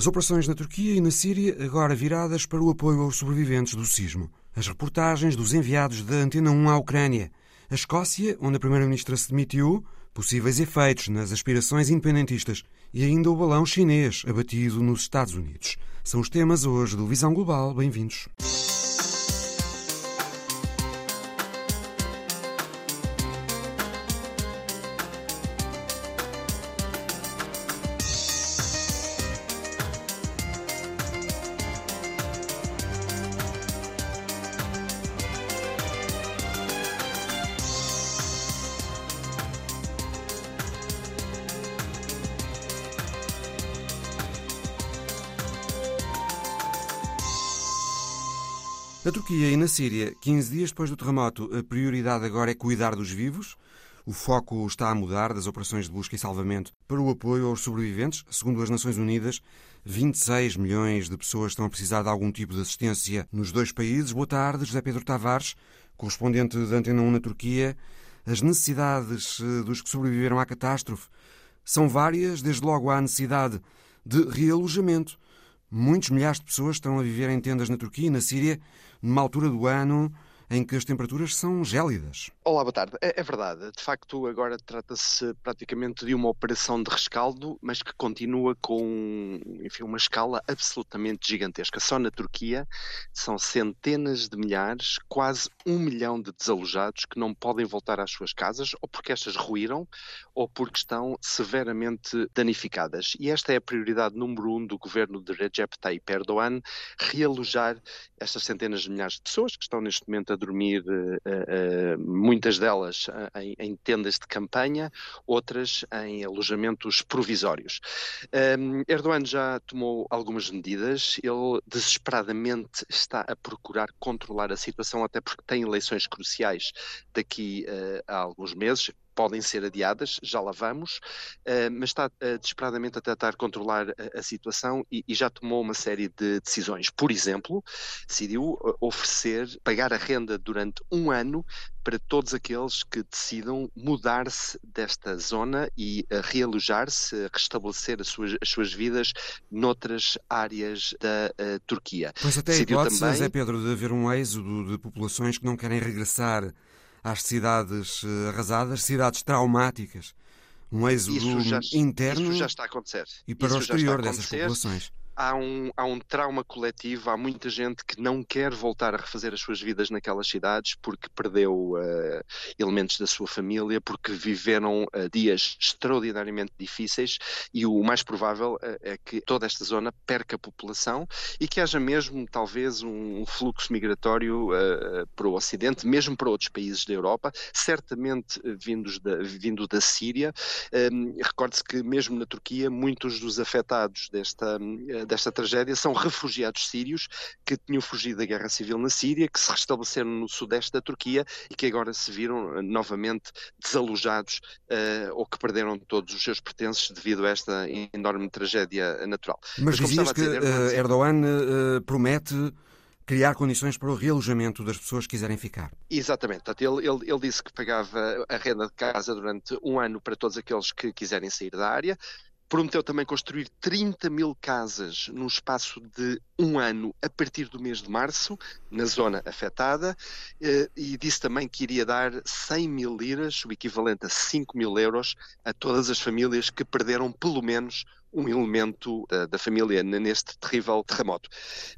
As operações na Turquia e na Síria agora viradas para o apoio aos sobreviventes do sismo. As reportagens dos enviados da Antena 1 à Ucrânia. A Escócia, onde a Primeira-Ministra se demitiu, possíveis efeitos nas aspirações independentistas e ainda o balão chinês abatido nos Estados Unidos. São os temas hoje do Visão Global. Bem-vindos. Síria, 15 dias depois do terremoto, a prioridade agora é cuidar dos vivos. O foco está a mudar das operações de busca e salvamento para o apoio aos sobreviventes. Segundo as Nações Unidas, 26 milhões de pessoas estão a precisar de algum tipo de assistência nos dois países. Boa tarde, José Pedro Tavares, correspondente da Antena 1 na Turquia. As necessidades eh, dos que sobreviveram à catástrofe são várias, desde logo há necessidade de realojamento. Muitos milhares de pessoas estão a viver em tendas na Turquia e na Síria numa altura do ano em que as temperaturas são gélidas. Olá, boa tarde. É, é verdade. De facto, agora trata-se praticamente de uma operação de rescaldo, mas que continua com enfim, uma escala absolutamente gigantesca. Só na Turquia são centenas de milhares, quase um milhão de desalojados que não podem voltar às suas casas, ou porque estas ruíram, ou porque estão severamente danificadas. E esta é a prioridade número um do governo de Recep Tayyip Erdogan, realojar estas centenas de milhares de pessoas que estão neste momento a dormir, uh, uh, muitas delas uh, em, em, tendas de campanha, outras em alojamentos provisórios. Um, Erdogan já tomou algumas medidas, ele desesperadamente está a procurar controlar a situação, até porque tem eleições cruciais daqui a alguns meses podem ser adiadas, já lá vamos, uh, mas está uh, desesperadamente a tentar controlar a, situação e, já tomou uma série de decisões. Por exemplo, decidiu uh, oferecer, pagar a renda durante um ano para todos aqueles que decidam mudar-se desta zona e realojar-se, restabelecer as suas, as suas vidas noutras áreas da Turquia. Pois até a hipótese, também... Zé Pedro, de haver um êxodo de populações que não querem regressar às cidades eh, arrasadas, cidades traumáticas. Um êxodo já, interno e para o exterior dessas populações há um, há um trauma coletivo, há muita gente que não quer voltar a refazer as suas vidas naquelas cidades porque perdeu uh, elementos da sua família, porque viveram uh, dias extraordinariamente difíceis e o mais provável uh, é que toda esta zona perca população e que haja mesmo talvez um, fluxo migratório para o Ocidente, mesmo para outros países da Europa, certamente vindos da, vindo da Síria. Um, Recorde-se que mesmo na Turquia muitos dos afetados desta desta tragédia são refugiados sírios que tinham fugido da guerra civil na Síria, que se restabeleceram no sudeste da Turquia e que agora se viram uh, novamente desalojados uh, ou que perderam todos os seus pertences devido a esta enorme tragédia natural. Mas, Mas dizias que dizer, Erdogan, Erdogan uh, promete criar condições para o realojamento das pessoas que quiserem ficar. Exatamente. Ele, ele, ele, disse que pagava a renda de casa durante um ano para todos aqueles que quiserem sair da área. Prometeu também construir 30 mil casas num espaço de um ano a partir do mês de março, na zona afetada, eh, e disse também que iria dar 100 mil liras, o equivalente a 5 mil euros, a todas as famílias que perderam pelo menos um elemento da, da, família neste terrível terremoto.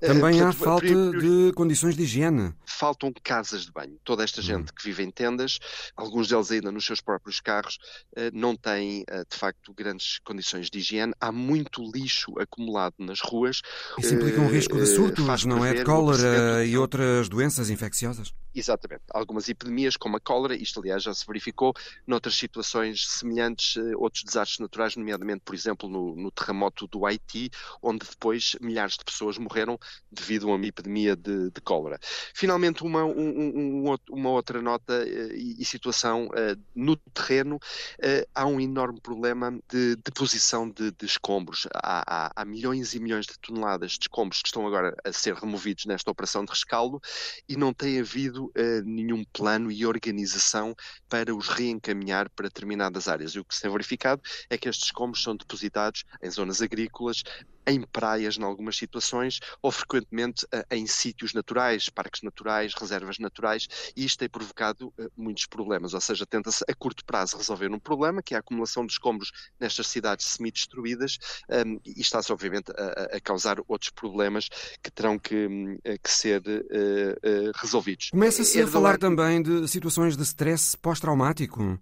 Eh, Também portanto, há falta de condições de higiene. Faltam casas de banho. Toda esta hum. gente que vive em tendas, alguns deles ainda nos seus próprios carros, uh, não têm, uh, de facto, grandes condições de higiene. Há muito lixo acumulado nas ruas. Isso implica um risco de surtos, não é? De cólera e outras doenças infecciosas? Exatamente. Algumas epidemias, como a cólera, isto aliás já se verificou noutras situações semelhantes, outros desastres naturais, nomeadamente, por exemplo, no, no terremoto do Haiti, onde depois milhares de pessoas morreram devido a uma epidemia de, de cólera. Finalmente, uma, um, um, uma outra nota uh, e, situação uh, no terreno, uh, há um enorme problema de deposição de, de escombros. Há, há, há, milhões e milhões de toneladas de escombros que estão agora a ser removidos nesta operação de rescaldo e não tem havido nenhum plano e organização para os reencaminhar para determinadas áreas. E o que se tem verificado é que estes escombros são depositados em zonas agrícolas, em praias, em algumas situações, ou frequentemente em sítios naturais, parques naturais, reservas naturais, e isto tem provocado muitos problemas. Ou seja, tenta-se a curto prazo resolver um problema, que é a acumulação de escombros nestas cidades semi-destruídas, um, e está-se, obviamente, a, a, causar outros problemas que terão que, hum, que ser uh, uh, resolvidos. Começa-se a falar também de situações de stress pós-traumático,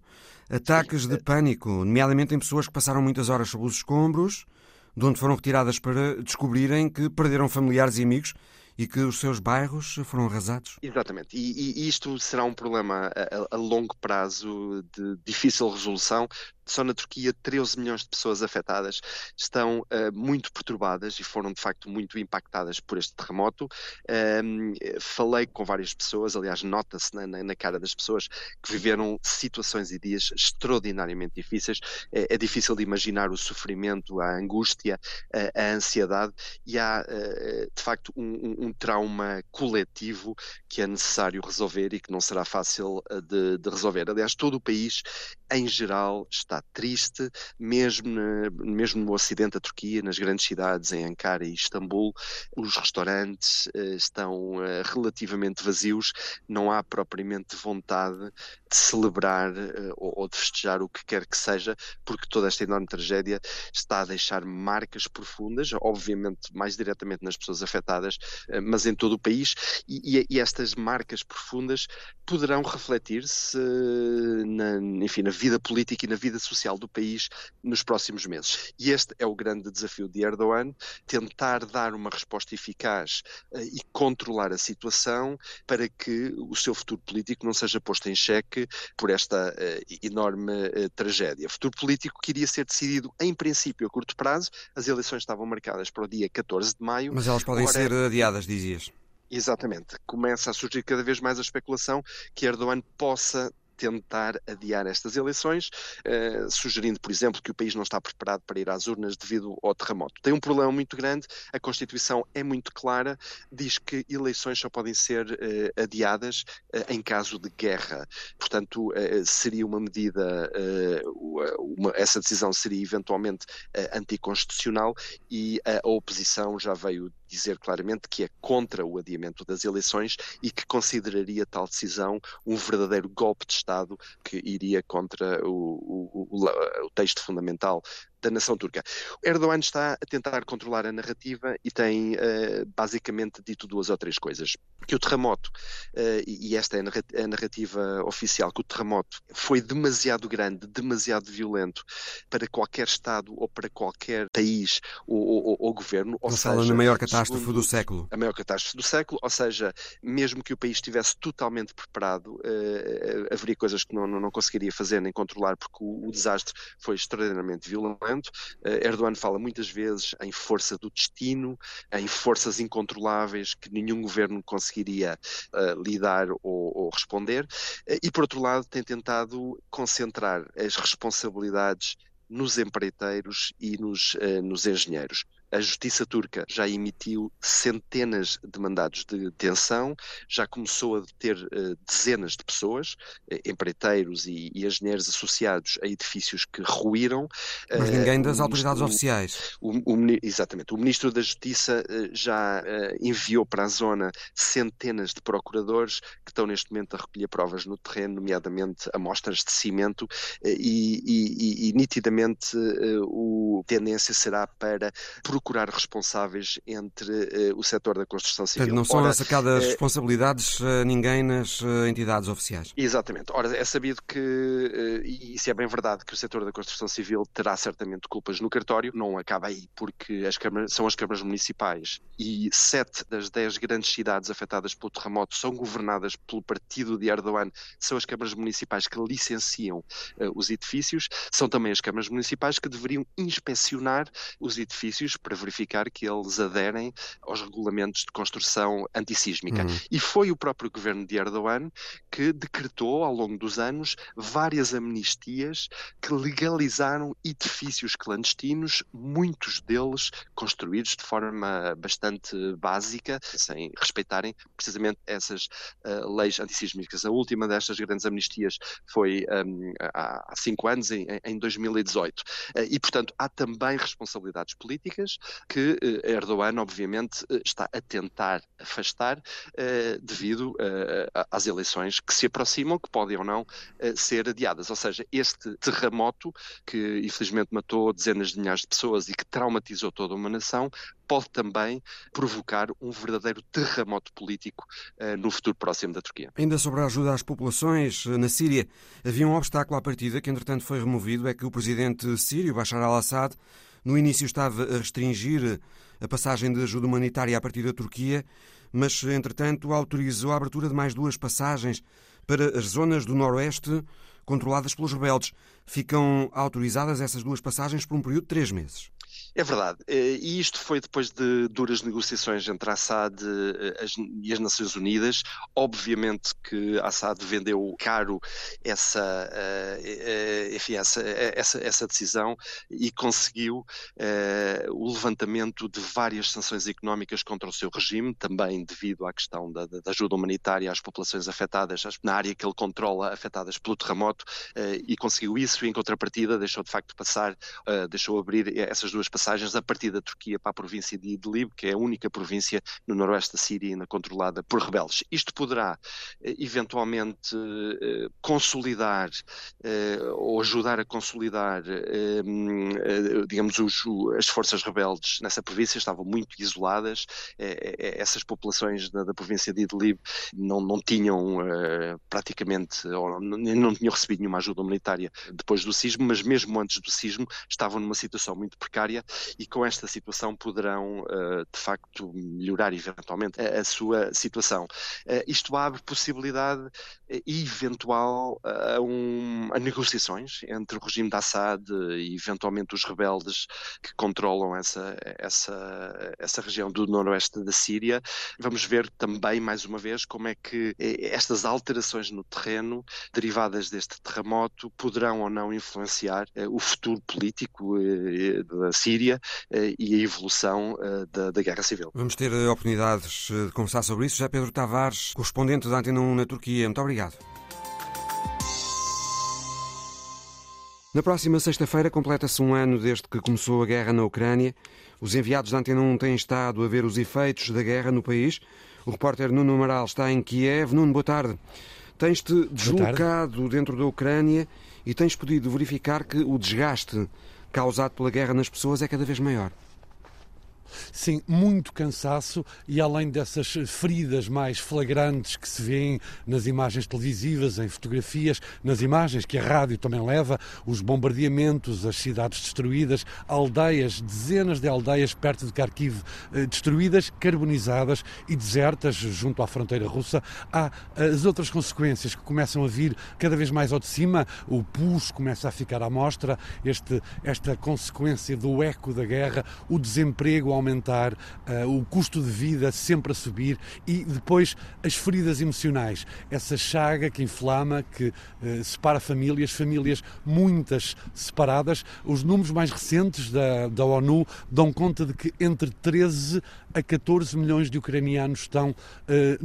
ataques de pânico, nomeadamente em pessoas que passaram muitas horas sob os escombros, de onde foram retiradas para descobrirem que perderam familiares e amigos e que os seus bairros foram arrasados. Exatamente, e, e isto será um problema a, a, longo prazo de difícil resolução, só na Turquia 13 milhões de pessoas afetadas estão uh, muito perturbadas e foram de facto muito impactadas por este terremoto. Um, falei com várias pessoas, aliás, nota-se na, na, na, cara das pessoas que viveram situações e dias extraordinariamente difíceis. É, é difícil de imaginar o sofrimento, a angústia, a, a ansiedade e há uh, de facto um, um, trauma coletivo que é necessário resolver e que não será fácil de, de resolver. Aliás, todo o país em geral está triste, mesmo, na, mesmo no ocidente da Turquia, nas grandes cidades, em Ankara e Istambul, os restaurantes uh, estão uh, relativamente vazios, não há propriamente vontade de celebrar uh, ou, ou, de festejar o que quer que seja, porque toda esta enorme tragédia está a deixar marcas profundas, obviamente mais diretamente nas pessoas afetadas, mas em todo o país, e, e, e estas marcas profundas poderão refletir-se na, enfim, na vida política e na vida social do país nos próximos meses. E este é o grande desafio de Erdogan, tentar dar uma resposta eficaz uh, e controlar a situação para que o seu futuro político não seja posto em xeque por esta uh, enorme uh, tragédia. Futuro político que iria ser decidido, em princípio, a curto prazo. As eleições estavam marcadas para o dia 14 de maio. Mas elas podem Ora, ser adiadas, dizias. Exatamente. Começa a surgir cada vez mais a especulação que Erdogan possa tentar adiar estas eleições, uh, sugerindo, por exemplo, que o país não está preparado para ir às urnas devido ao terremoto. Tem um problema muito grande, a Constituição é muito clara, diz que eleições só podem ser uh, adiadas uh, em caso de guerra. Portanto, seria uma medida, uma, essa decisão seria eventualmente anticonstitucional e a oposição já veio dizer claramente que é contra o adiamento das eleições e que consideraria tal decisão um verdadeiro golpe de Estado que iria contra o, o, o, o texto fundamental da nação turca. Erdogan está a tentar controlar a narrativa e tem uh, basicamente dito duas ou três coisas. Que o terremoto, uh, e esta é a narrativa oficial, que o terremoto foi demasiado grande, demasiado violento para qualquer Estado ou para qualquer país ou, ou, ou governo. Ou seja, fala na maior catástrofe do século. A maior catástrofe do século, ou seja, mesmo que o país estivesse totalmente preparado, uh, haveria coisas que não, não, não, conseguiria fazer nem controlar porque o, o desastre foi extraordinariamente violento eh, Erdogan fala muitas vezes em força do destino, em forças incontroláveis que nenhum governo conseguiria uh, lidar ou, ou responder, uh, e por outro lado tem tentado concentrar as responsabilidades nos empreiteiros e nos, nos engenheiros. A justiça turca já emitiu centenas de mandados de detenção, já começou a deter uh, dezenas de pessoas, uh, empreiteiros e, e, engenheiros associados a edifícios que ruíram. Mas ninguém das autoridades oficiais. O, o, exatamente. O Ministro da Justiça já enviou para a zona centenas de procuradores que estão neste momento a recolher provas no terreno, nomeadamente amostras de cimento, e, e, e nitidamente a tendência será para procurar responsáveis entre uh, o setor da construção civil. Portanto, não são Ora, sacadas uh, responsabilidades a ninguém nas uh, entidades oficiais. Exatamente. Ora, é sabido que, e isso é bem verdade, que o setor da construção civil terá certamente culpas no cartório, não acaba aí, porque as câmaras, são as câmaras municipais e sete das dez grandes cidades afetadas pelo terremoto são governadas pelo partido de Erdogan, são as câmaras municipais que licenciam os edifícios, são também as câmaras municipais que deveriam inspecionar os edifícios para verificar que eles aderem aos regulamentos de construção antissísmica. Uhum. E foi o próprio governo de Erdogan que decretou, ao longo dos anos, várias amnistias que legalizaram edifícios clandestinos, muitos deles construídos de forma bastante básica, sem respeitarem precisamente essas uh, leis antissísmicas. A última destas grandes amnistias foi um, há cinco anos, em, em 2018. Uh, e, portanto, há também responsabilidades políticas que Erdogan, obviamente, está a tentar afastar devido às eleições que se aproximam, que podem ou não ser adiadas. Ou seja, este terremoto, que infelizmente matou dezenas de milhares de pessoas e que traumatizou toda uma nação, pode também provocar um verdadeiro terremoto político no futuro próximo da Turquia. Ainda sobre a ajuda às populações eh, na Síria, havia um obstáculo à partida que entretanto foi removido, é que o presidente sírio, Bashar al-Assad, no início estava a restringir a passagem de ajuda humanitária a partir da Turquia, mas entretanto autorizou a abertura de mais duas passagens para as zonas do noroeste controladas pelos rebeldes. Ficam autorizadas essas duas passagens por um período de três meses. É verdade. Eh, e isto foi depois de duras negociações entre Assad eh, e as Nações Unidas. Obviamente que Assad vendeu caro essa, eh, enfim, essa, essa, essa decisão e conseguiu o levantamento de várias sanções económicas contra o seu regime, também devido à questão da, da ajuda humanitária às populações afetadas na área que ele controla, afetadas pelo terremoto, e conseguiu isso. E em contrapartida, deixou de facto passar, deixou abrir essas duas passagens passagens a partir da Turquia para a província de Idlib, que é a única província no noroeste da Síria ainda controlada por rebeldes. Isto poderá eh, eventualmente eh, consolidar eh, ou ajudar a consolidar, digamos, os, as forças rebeldes nessa província, estavam muito isoladas, essas populações da, província de Idlib não, não tinham praticamente, não, não tinham recebido nenhuma ajuda humanitária depois do sismo, mas mesmo antes do sismo estavam numa situação muito precária e com esta situação poderão, eh, de facto, melhorar eventualmente a, sua situação. Eh, isto abre possibilidade eventual a, um, a negociações entre o regime de Assad e eventualmente os rebeldes que controlam essa, essa, essa região do noroeste da Síria. Vamos ver também, mais uma vez, como é que estas alterações no terreno derivadas deste terremoto poderão ou não influenciar o futuro político da Síria Síria eh, e a evolução eh, da, da, guerra civil. Vamos ter eh, oportunidades de conversar sobre isso. Já Pedro Tavares, correspondente da Antena 1 na Turquia. Muito obrigado. Na próxima sexta-feira completa-se um ano desde que começou a guerra na Ucrânia. Os enviados da Antena 1 têm estado a ver os efeitos da guerra no país. O repórter Nuno Amaral está em Kiev. Nuno, boa tarde. Tens-te deslocado dentro da Ucrânia e tens podido verificar que o desgaste causado pela guerra nas pessoas é cada vez maior. Sim, muito cansaço e além dessas feridas mais flagrantes que se vêem nas imagens televisivas, em fotografias, nas imagens que a rádio também leva, os bombardeamentos, as cidades destruídas, aldeias, dezenas de aldeias perto de Kharkiv eh, destruídas, carbonizadas e desertas junto à fronteira russa, há as outras consequências que começam a vir cada vez mais ao de cima, o pus começa a ficar à mostra, este, esta consequência do eco da guerra, o desemprego, aumentar, uh, o custo de vida sempre a subir e depois as feridas emocionais, essa chaga que inflama, que uh, separa famílias, famílias muitas separadas. Os números mais recentes da, da ONU dão conta de que entre 13 a 14 milhões de ucranianos estão uh,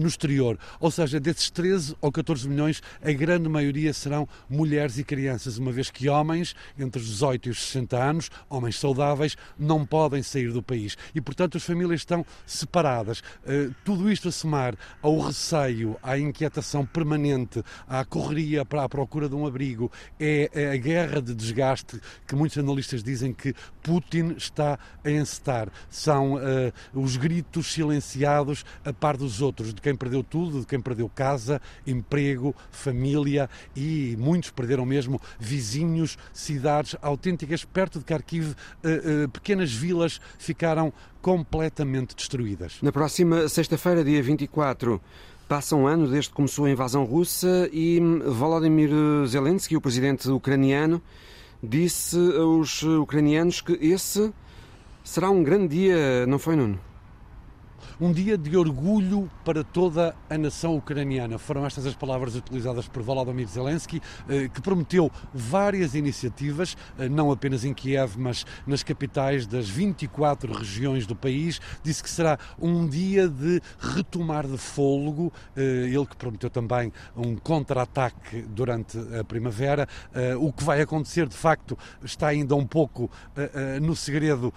no exterior. Ou seja, desses 13 ou 14 milhões, a grande maioria serão mulheres e crianças, uma vez que homens entre os 18 e os 60 anos, homens saudáveis, não podem sair do país e, portanto, as famílias estão separadas. Uh, tudo isto a somar ao receio, à inquietação permanente, à correria para a procura de um abrigo, é, é a guerra de desgaste que muitos analistas dizem que Putin está a encetar. São uh, os gritos silenciados a par dos outros, de quem perdeu tudo, de quem perdeu casa, emprego, família e muitos perderam mesmo vizinhos, cidades autênticas perto de Kharkiv, uh, uh, pequenas vilas ficaram completamente destruídas. Na próxima sexta-feira, dia 24, passa um ano desde que começou a invasão russa e Volodymyr Zelensky, o presidente ucraniano, disse aos ucranianos que esse será um grande dia, não foi, Nuno? Um dia de orgulho para toda a nação ucraniana. Foram estas as palavras utilizadas por Volodymyr Zelensky, eh, que prometeu várias iniciativas, eh, não apenas em Kiev, mas nas capitais das 24 regiões do país. Disse que será um dia de retomar de fôlego. Eh, ele que prometeu também um contra-ataque durante a primavera. O que vai acontecer, de facto, está ainda um pouco no segredo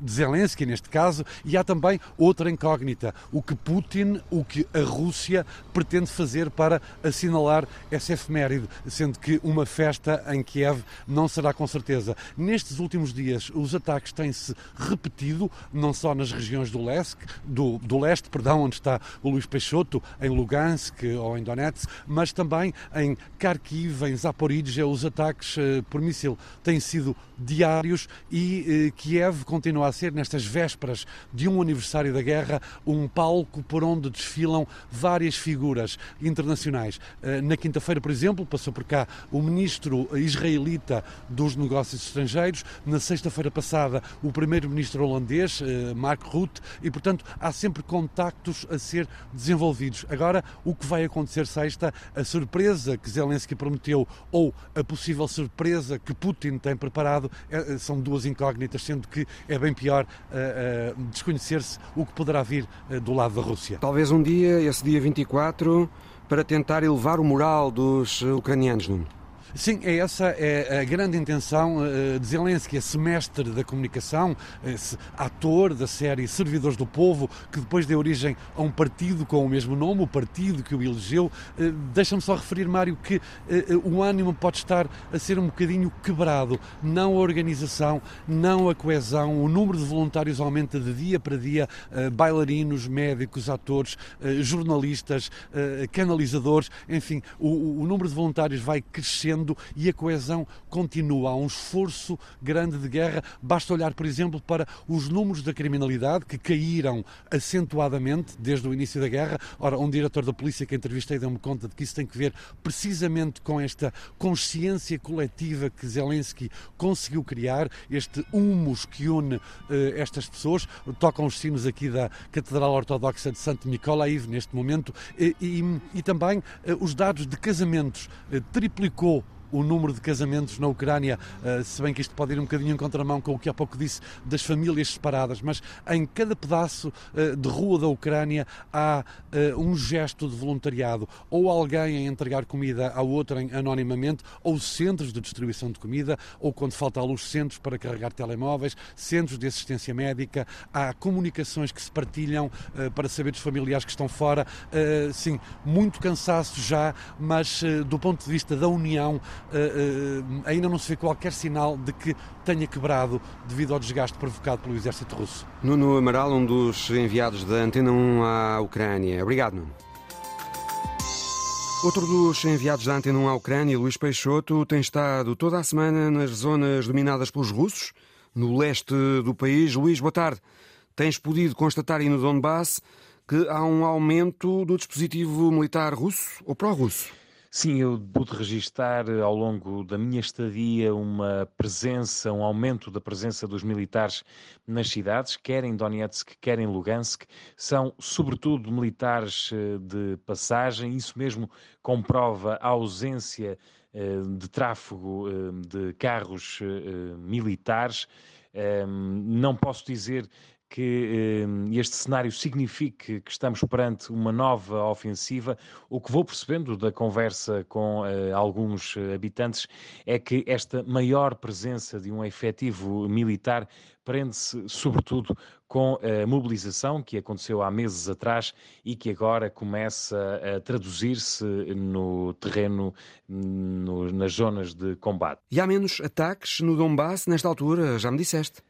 de Zelensky, neste caso, e há também outra incógnita: o que Putin, o que a Rússia pretende fazer para assinalar essa efeméride, sendo que uma festa em Kiev não será com certeza. Nestes últimos dias, os ataques têm-se repetido, não só nas regiões do leste, do, do leste, perdão, onde está o Luís Peixoto, em Lugansk ou em Donetsk, mas também em Kharkiv, em Zaporizhia, os ataques eh, por míssil têm sido diários e eh, Kiev continua a ser, nestas vésperas de um aniversário da guerra, um palco por onde desfilam várias figuras internacionais. Eh, na quinta-feira, por exemplo, passou por cá o ministro israelita dos negócios estrangeiros, na sexta-feira passada o primeiro-ministro holandês, eh, Mark Rutte, e portanto há sempre contactos a ser desenvolvidos. Agora, o que vai acontecer sexta, a surpresa que Zelensky prometeu ou a possível surpresa que Putin tem preparado é, são duas incógnitas, sendo que é bem pior uh, uh, desconhecer-se o que poderá vir uh, do lado da Rússia. Talvez um dia, esse dia 24, para tentar elevar o moral dos ucranianos, Nuno. Sim, é essa é a grande intenção uh, de Zelensky, esse mestre da comunicação, esse ator da série Servidores do Povo, que depois deu origem a um partido com o mesmo nome, o partido que o elegeu. Uh, Deixa-me só referir, Mário, que o ânimo pode estar a ser um bocadinho quebrado. Não a organização, não a coesão, o número de voluntários aumenta de dia para dia, bailarinos, médicos, atores, jornalistas, canalizadores, enfim, o número de voluntários vai crescendo e a coesão continua. Há um esforço grande de guerra. Basta olhar, por exemplo, para os números da criminalidade que caíram acentuadamente desde o início da guerra. Ora, um diretor da polícia que entrevistei deu-me conta de que isso tem que ver precisamente com esta consciência coletiva que Zelensky conseguiu criar, este humus que une uh, estas pessoas. Tocam os sinos aqui da Catedral Ortodoxa de Santo Nicolaiv neste momento e, e, e também uh, os dados de casamentos uh, triplicou o número de casamentos na Ucrânia, eh, se bem que isto pode ir um bocadinho em contramão com o que há pouco disse das famílias separadas, mas em cada pedaço eh, de rua da Ucrânia há eh, um gesto de voluntariado, ou alguém a entregar comida ao outro anonimamente, ou centros de distribuição de comida, ou quando falta a luz, centros para carregar telemóveis, centros de assistência médica, há comunicações que se partilham para saber dos familiares que estão fora. Sim, muito cansaço já, mas do ponto de vista da união, ainda não se vê qualquer sinal de que tenha quebrado devido ao desgaste provocado pelo exército russo. Nuno Amaral, um dos enviados da Antena 1 à Ucrânia. Obrigado, Nuno. Outro dos enviados da Antena 1 à Ucrânia, Luís Peixoto, tem estado toda a semana nas zonas dominadas pelos russos, no leste do país. Luís, boa tarde. Tens podido constatar aí no Donbass que há um aumento do dispositivo militar russo ou pró-russo? Sim, eu pude registar eh, ao longo da minha estadia uma presença, um aumento da presença dos militares nas cidades, quer em Donetsk, quer em Lugansk. São, sobretudo, militares eh, de passagem, isso mesmo comprova a ausência eh, de tráfego de carros militares. Ehm, não posso dizer que eh, este cenário signifique que estamos perante uma nova ofensiva. O que vou percebendo da conversa com eh, alguns habitantes é que esta maior presença de um efetivo militar prende-se sobretudo com a mobilização que aconteceu há meses atrás e que agora começa a traduzir-se no terreno, no, nas zonas de combate. E há menos ataques no Donbass nesta altura, já me disseste.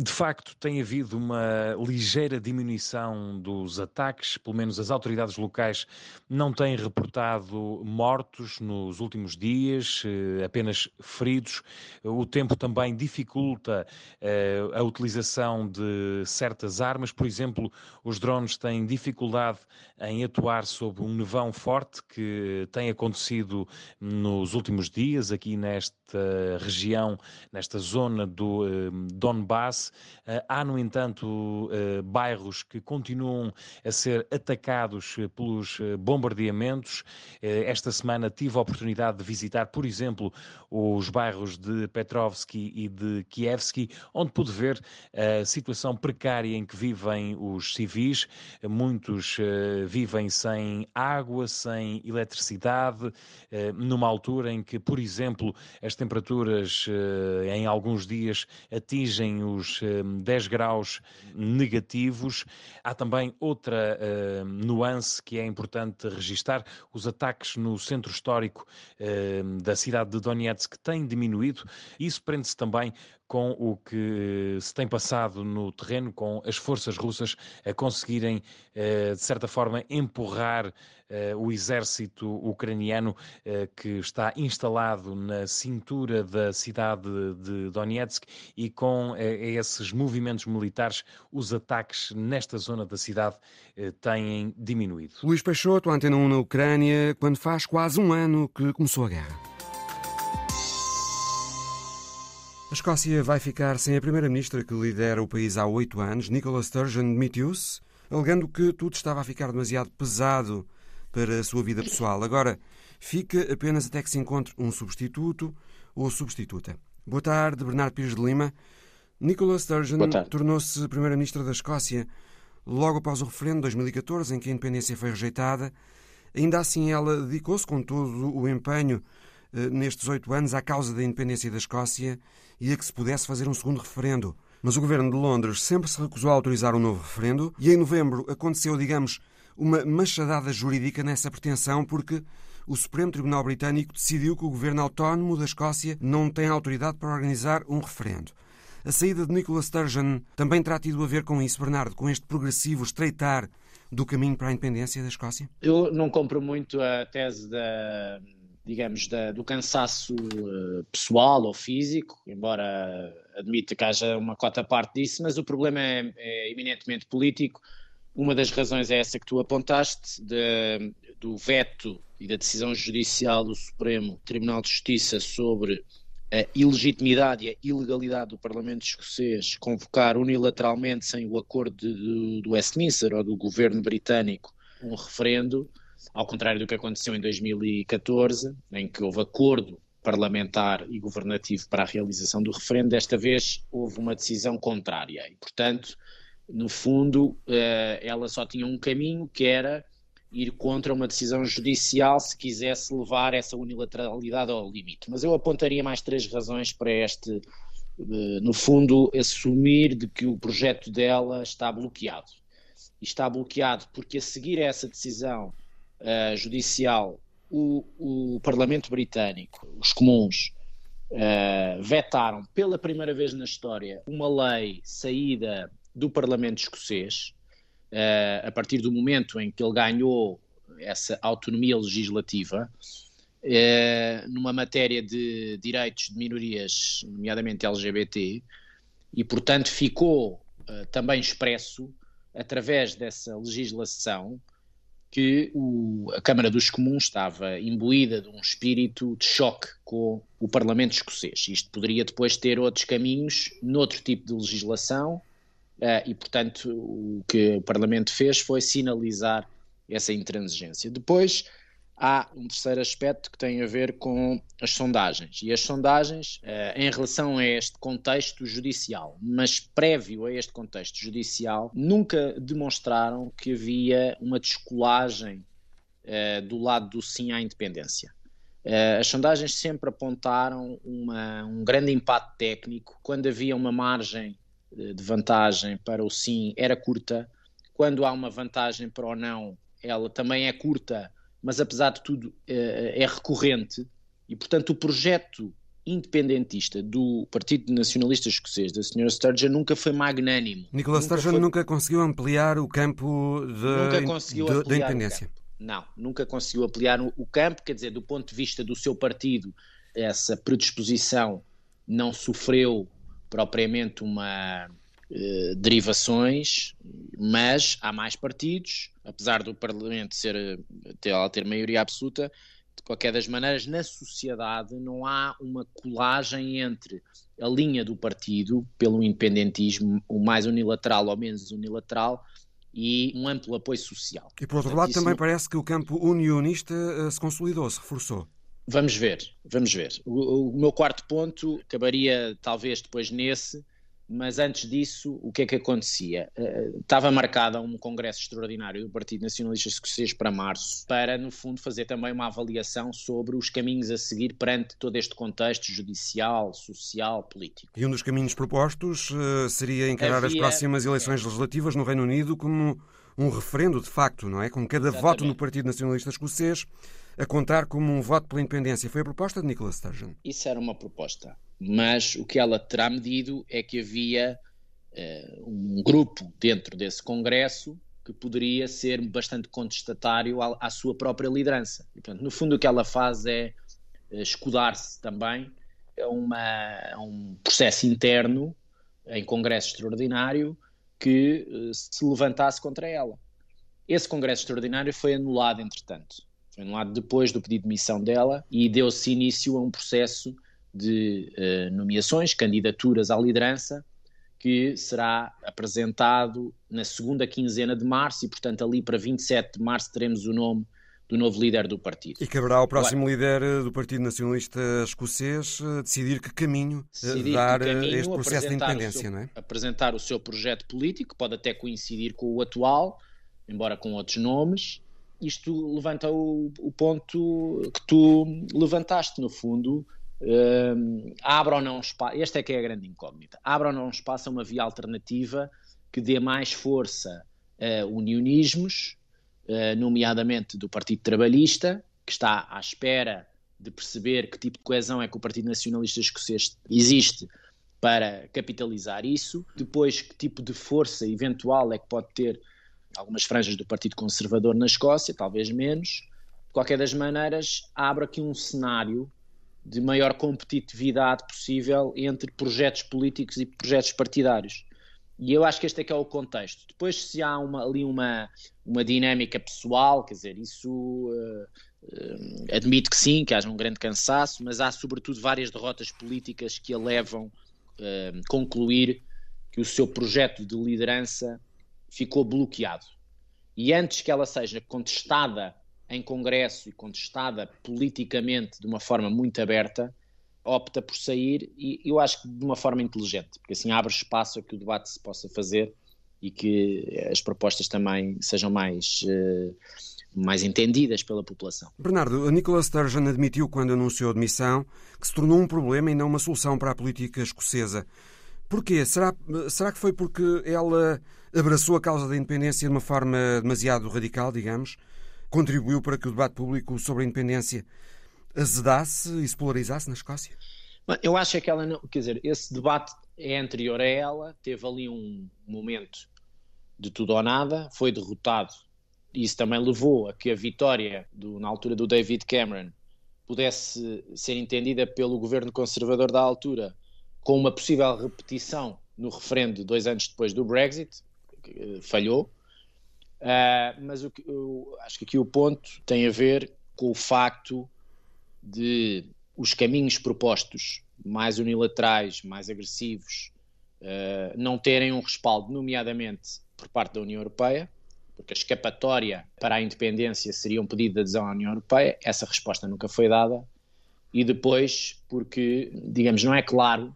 De facto, tem havido uma ligeira diminuição dos ataques, pelo menos as autoridades locais não têm reportado mortos nos últimos dias, eh, apenas feridos. O tempo também dificulta eh, a utilização de certas armas, por exemplo, os drones têm dificuldade em atuar sob um nevão forte que tem acontecido nos últimos dias aqui nesta região, nesta zona do eh, Donbass Donetsk. Há, no entanto, bairros que continuam a ser atacados pelos bombardeamentos. Esta semana tive a oportunidade de visitar, por exemplo, os bairros de Petrovski e de Kievski, onde pude ver a situação precária em que vivem os civis. Muitos vivem sem água, sem eletricidade, numa altura em que, por exemplo, as temperaturas em alguns dias atingem os 10 graus negativos. Há também outra uh, nuance que é importante registar: os ataques no centro histórico uh, da cidade de Donetsk têm diminuído. Isso prende-se também com o que se tem passado no terreno, com as forças russas a conseguirem, eh, de certa forma, empurrar eh, o exército ucraniano eh, que está instalado na cintura da cidade de Donetsk e com esses movimentos militares, os ataques nesta zona da cidade têm diminuído. Luís Peixoto, Antena 1 na Ucrânia, quando faz quase um ano que começou a guerra. A Escócia vai ficar sem a primeira-ministra que lidera o país há oito anos, Nicola Sturgeon demitiu-se, alegando que tudo estava a ficar demasiado pesado para a sua vida pessoal. Agora, fica apenas até que se encontre um substituto ou substituta. Boa tarde, Bernardo Pires de Lima. Nicola Sturgeon tornou-se primeira-ministra da Escócia logo após o referendo de 2014, em que a independência foi rejeitada. Ainda assim, ela dedicou-se com todo o empenho eh, nestes oito anos à causa da independência da Escócia e a que se pudesse fazer um segundo referendo. Mas o governo de Londres sempre se recusou a autorizar um novo referendo e em novembro aconteceu, digamos, uma machadada jurídica nessa pretensão porque o Supremo Tribunal Britânico decidiu que o governo autónomo da Escócia não tem autoridade para organizar um referendo. A saída de Nicola Sturgeon também terá tido a ver com isso, Bernardo, com este progressivo estreitar do caminho para a independência da Escócia? Eu não compro muito a tese da, digamos, da, do cansaço uh, pessoal ou físico, embora admita que haja uma cota parte disso, mas o problema é, é eminentemente político. Uma das razões é essa que tu apontaste, de, do veto e da decisão judicial do Supremo Tribunal de Justiça sobre a ilegitimidade e a ilegalidade do Parlamento escocês convocar unilateralmente, sem o acordo de, do Westminster ou do governo britânico, um referendo ao contrário do que aconteceu em 2014, em que houve acordo parlamentar e governativo para a realização do referendo, desta vez houve uma decisão contrária. E, portanto, no fundo, eh, ela só tinha um caminho, que era ir contra uma decisão judicial se quisesse levar essa unilateralidade ao limite. Mas eu apontaria mais três razões para este, eh, no fundo, assumir de que o projeto dela está bloqueado. Está bloqueado porque, a seguir a essa decisão uh, judicial, o, o, Parlamento Britânico, os comuns, uh, vetaram pela primeira vez na história uma lei saída do Parlamento escocês, uh, a partir do momento em que ele ganhou essa autonomia legislativa, numa matéria de direitos de minorias, nomeadamente LGBT, e portanto ficou também expresso, através dessa legislação, que o, a Câmara dos Comuns estava imbuída de um espírito de choque com o Parlamento escocês. Isto poderia depois ter outros caminhos, noutro tipo de legislação, uh, e, portanto, o que o Parlamento fez foi sinalizar essa intransigência. Depois, há um terceiro aspecto que tem a ver com as sondagens. E as sondagens, uh, em relação a este contexto judicial, mas prévio a este contexto judicial, nunca demonstraram que havia uma descolagem uh, do lado do sim à independência. As sondagens sempre apontaram uma, um grande impacto técnico. Quando havia uma margem de vantagem para o sim, era curta. Quando há uma vantagem para o não, ela também é curta mas apesar de tudo é, é recorrente e, portanto, o projeto independentista do Partido Nacionalista Escocês, da Sra. Sturgeon, nunca foi magnânimo. Nicolas Sturgeon foi... nunca conseguiu ampliar o campo da independência. Não, nunca conseguiu ampliar o campo, quer dizer, do ponto de vista do seu partido, essa predisposição não sofreu propriamente uma eh, derivações, mas há mais partidos, apesar do Parlamento ser, ter, ter maioria absoluta, De qualquer das maneiras, na sociedade não há uma colagem entre a linha do partido pelo independentismo, o mais unilateral ou menos unilateral, e um amplo apoio social. E por outro Portanto, lado, também não... parece que o campo unionista uh, se consolidou, se reforçou. Vamos ver, vamos ver. O, o meu quarto ponto acabaria talvez depois nesse, mas antes disso, o que é que acontecia? Uh, estava marcado um congresso extraordinário do Partido Nacionalista Escocês para março, para, no fundo, fazer também uma avaliação sobre os caminhos a seguir perante todo este contexto judicial, social, político. E um dos caminhos propostos uh, seria encarar Havia... as próximas eleições legislativas no Reino Unido como um referendo de facto, não é? Com cada Exatamente. voto no Partido Nacionalista Escocês a contar como um voto pela independência. Foi a proposta de Nicola Sturgeon? Isso era uma proposta. Mas o que ela terá medido é que havia uh, um grupo dentro desse Congresso que poderia ser bastante contestatário à, à sua própria liderança. E, portanto, no fundo, o que ela faz é uh, escudar-se também a, uma, a um processo interno em Congresso Extraordinário que uh, se levantasse contra ela. Esse Congresso Extraordinário foi anulado, entretanto foi anulado depois do pedido de demissão dela e deu-se início a um processo de uh, nomeações, candidaturas à liderança, que será apresentado na segunda quinzena de março e, portanto, ali para 27 de março teremos o nome do novo líder do partido. E caberá ao próximo Agora, líder eh, do Partido Nacionalista Escocês eh, decidir que caminho decidir dar que caminho, este processo de independência, seu, não é? Apresentar o seu projeto político, pode até coincidir com o atual, embora com outros nomes, isto levanta o, o ponto que tu levantaste, no fundo. Um, abre ou não espaço, esta é que é a grande incógnita, abre ou não espaço a uma via alternativa que dê mais força a unionismos, nomeadamente do Partido Trabalhista, que está à espera de perceber que tipo de coesão é que o Partido Nacionalista Escocês existe para capitalizar isso, depois que tipo de força eventual é que pode ter algumas franjas do Partido Conservador na Escócia, talvez menos. De qualquer das maneiras, abre aqui um cenário de maior competitividade possível entre projetos políticos e projetos partidários. E eu acho que este é que é o contexto. Depois, se há uma, ali uma, uma dinâmica pessoal, quer dizer, isso uh, admito que sim, que haja um grande cansaço, mas há sobretudo várias derrotas políticas que a levam a uh, concluir que o seu projeto de liderança ficou bloqueado. E antes que ela seja contestada em Congresso e contestada politicamente de uma forma muito aberta, opta por sair e eu acho que de uma forma inteligente, porque assim abre espaço a que o debate se possa fazer e que as propostas também sejam mais, uh, mais entendidas pela população. Bernardo, Nicola Sturgeon admitiu quando anunciou a demissão que se tornou um problema e não uma solução para a política escocesa. Porquê? Será, será que foi porque ela abraçou a causa da independência de uma forma demasiado radical, digamos? Contribuiu para que o debate público sobre a independência azedasse e se polarizasse na Escócia? Eu acho é que ela não. Quer dizer, esse debate é anterior a ela, teve ali um momento de tudo ou nada, foi derrotado. Isso também levou a que a vitória, do, na altura do David Cameron, pudesse ser entendida pelo governo conservador da altura com uma possível repetição no referendo dois anos depois do Brexit, eh, falhou. Uh, mas o eu acho que aqui o ponto tem a ver com o facto de os caminhos propostos mais unilaterais, mais agressivos, uh, não terem um respaldo, nomeadamente por parte da União Europeia, porque a escapatória para a independência seria um pedido de adesão à União Europeia, essa resposta nunca foi dada, e depois porque, digamos, não é claro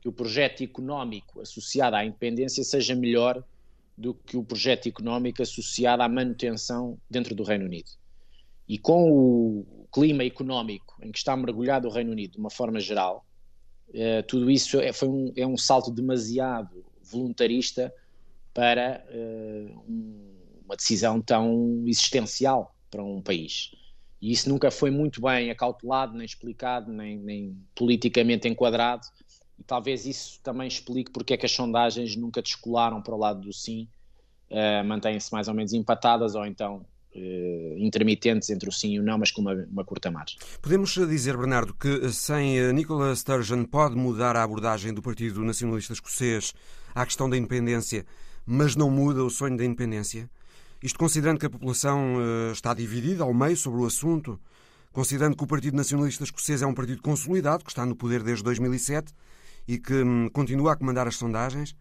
que o projeto económico associado à independência seja melhor do que o projeto económico associado à manutenção dentro do Reino Unido. E com o clima económico em que está mergulhado o Reino Unido, de uma forma geral, eh, tudo isso é, foi um, é um salto demasiado voluntarista para eh, um, uma decisão tão existencial para um país. E isso nunca foi muito bem acautelado, nem explicado, nem, nem politicamente enquadrado e talvez isso também explique porque é que as sondagens nunca descolaram para o lado do sim, uh, mantêm-se mais ou menos empatadas ou então uh, intermitentes entre o sim e o não, mas com uma, uma, curta margem. Podemos dizer, Bernardo, que sem eh, Nicola Sturgeon pode mudar a abordagem do Partido Nacionalista Escocês à questão da independência, mas não muda o sonho da independência? Isto considerando que a população uh, está dividida ao meio sobre o assunto, considerando que o Partido Nacionalista Escocês é um partido consolidado, que está no poder desde 2007 e que hum, continua a comandar as sondagens,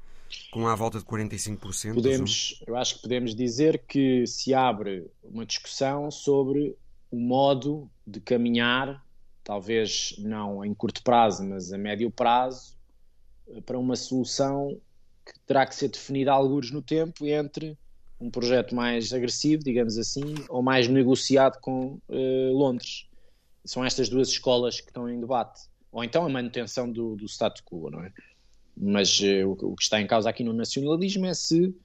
com à volta de 45%. Podemos, eu acho que podemos dizer que se abre uma discussão sobre o modo de caminhar, talvez não em curto prazo, mas a médio prazo, para uma solução que terá que ser definida a alguns no tempo entre um projeto mais agressivo, digamos assim, ou mais negociado com uh, Londres. São estas duas escolas que estão em debate. Ou então a manutenção do, do status quo, não é? Mas uh, o, que está em causa aqui no nacionalismo é se uh,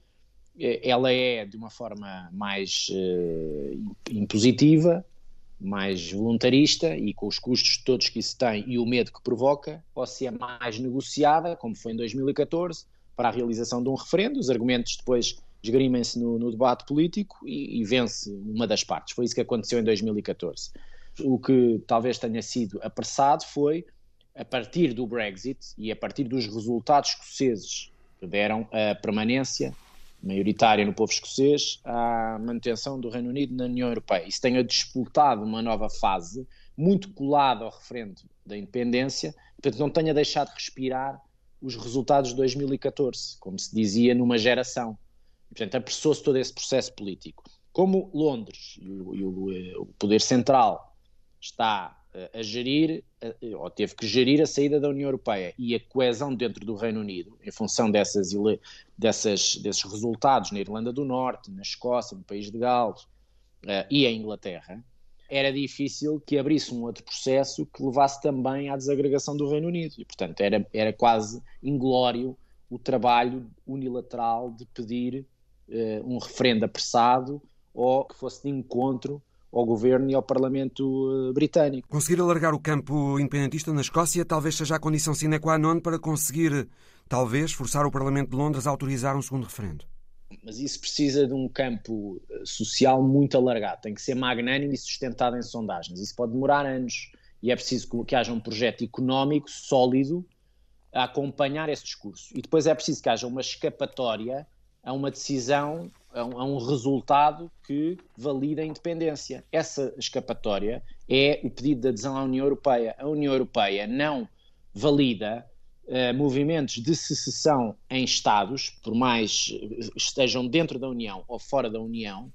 ela é de uma forma mais impositiva, mais voluntarista e com os custos todos que isso tem e o medo que provoca, ou se é mais negociada, como foi em 2014, para a realização de um referendo. Os argumentos depois esgrimem-se no, no, debate político e, e, vence uma das partes. Foi isso que aconteceu em 2014. O que talvez tenha sido apressado foi, a partir do Brexit e a partir dos resultados escoceses que deram a permanência maioritária no povo escocês à manutenção do Reino Unido na União Europeia. Isso tenha disputado uma nova fase, muito colada ao referendo da independência, portanto não tenha deixado respirar os resultados de 2014, como se dizia numa geração. Portanto, apressou-se todo esse processo político. Como Londres e o, e o, eh, o poder central está a gerir, eh, ou teve que gerir a saída da União Europeia e a coesão dentro do Reino Unido, em função dessas, dessas, desses resultados na Irlanda do Norte, na Escócia, no País de Gales uh, e em Inglaterra, era difícil que abrisse um outro processo que levasse também à desagregação do Reino Unido. E, portanto, era, era quase inglório o trabalho unilateral de pedir uh, um referendo apressado ou que fosse de encontro ao governo e ao Parlamento uh, britânico. Conseguir alargar o campo independentista na Escócia talvez seja a condição sine qua non para conseguir, talvez, forçar o Parlamento de Londres a autorizar um segundo referendo. Mas isso precisa de um campo eh, social muito alargado, tem que ser magnânimo e sustentado em sondagens. Isso pode demorar anos e é preciso que haja um projeto económico sólido a acompanhar esse discurso. E depois é preciso que haja uma escapatória a uma decisão, a um, a um resultado que valida a independência. Essa escapatória é o pedido de adesão à União Europeia. A União Europeia não valida uh, movimentos de secessão em Estados, por mais estejam dentro da União ou fora da União,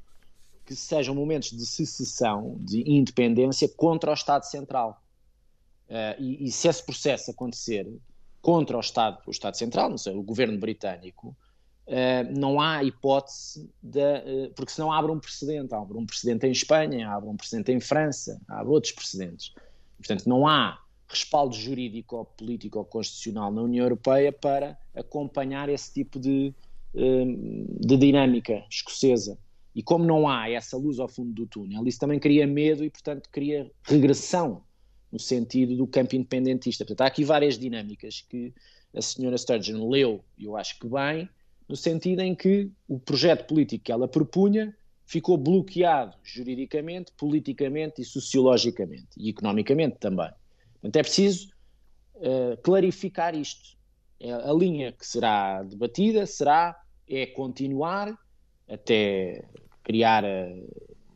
que sejam momentos de secessão, de independência contra o Estado Central. Uh, e, e, se esse processo acontecer contra o Estado, o Estado Central, não sei, o governo britânico, Uh, não há hipótese, de, uh, porque senão abre um precedente. Abre um precedente em Espanha, abre um precedente em França, abre outros precedentes. Portanto, não há respaldo jurídico político ou constitucional na União Europeia para acompanhar esse tipo de, uh, de dinâmica escocesa. E como não há essa luz ao fundo do túnel, isso também cria medo e, portanto, cria regressão no sentido do campo independentista. Portanto, há aqui várias dinâmicas que a senhora Sturgeon leu, eu acho que bem, no sentido em que o projeto político que ela propunha ficou bloqueado juridicamente, politicamente e sociologicamente, e economicamente também. Portanto, é preciso uh, clarificar isto. É, a linha que será debatida será é continuar até criar a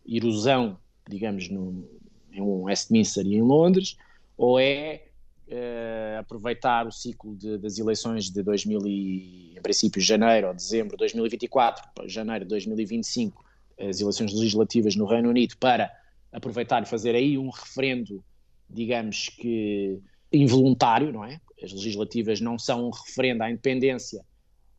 erosão, digamos, no, em um Westminster e em Londres, ou é uh, aproveitar o ciclo de, das eleições de 2000 e, em princípio, janeiro ou dezembro de 2024, janeiro de 2025, as eleições legislativas no Reino Unido, para aproveitar e fazer aí um referendo, digamos que involuntário, não é? As legislativas não são um referendo à independência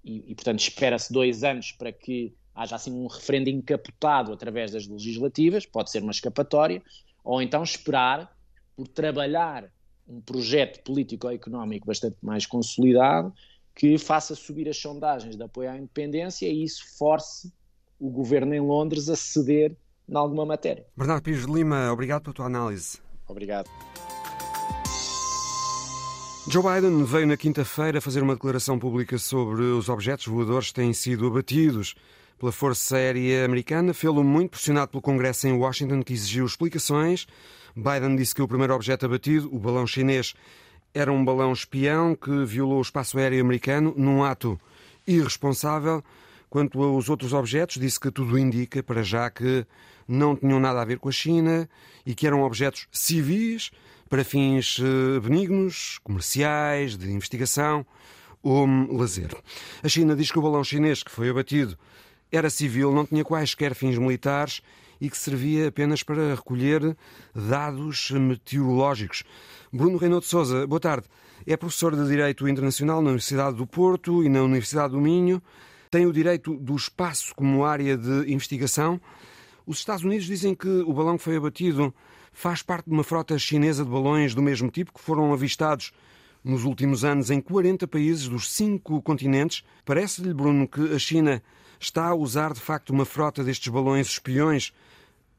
e, e portanto, espera-se dois anos para que haja assim um referendo encapotado através das legislativas, pode ser uma escapatória, ou então esperar por trabalhar um projeto político-económico bastante mais consolidado que faça subir as sondagens de apoio à independência e isso force o governo em Londres a ceder em alguma matéria. Bernardo Pires de Lima, obrigado pela tua análise. Obrigado. Joe Biden veio na quinta-feira fazer uma declaração pública sobre os objetos voadores que têm sido abatidos pela Força Aérea Americana. Fê-lo muito pressionado pelo Congresso em Washington, que exigiu explicações Biden disse que o primeiro objeto abatido, o balão chinês, era um balão espião que violou o espaço aéreo americano num ato irresponsável. Quanto aos outros objetos, disse que tudo indica, para já, que não tinham nada a ver com a China e que eram objetos civis para fins eh, benignos, comerciais, de investigação ou hum, lazer. A China diz que o balão chinês que foi abatido era civil, não tinha quaisquer fins militares e que servia apenas para recolher dados meteorológicos. Bruno Reynaud de Souza, boa tarde. É professor de Direito Internacional na Universidade do Porto e na Universidade do Minho. Tem o direito do espaço como área de investigação. Os Estados Unidos dizem que o balão que foi abatido faz parte de uma frota chinesa de balões do mesmo tipo que foram avistados nos últimos anos em 40 países dos cinco continentes. Parece-lhe, Bruno, que a China está a usar de facto uma frota destes balões espiões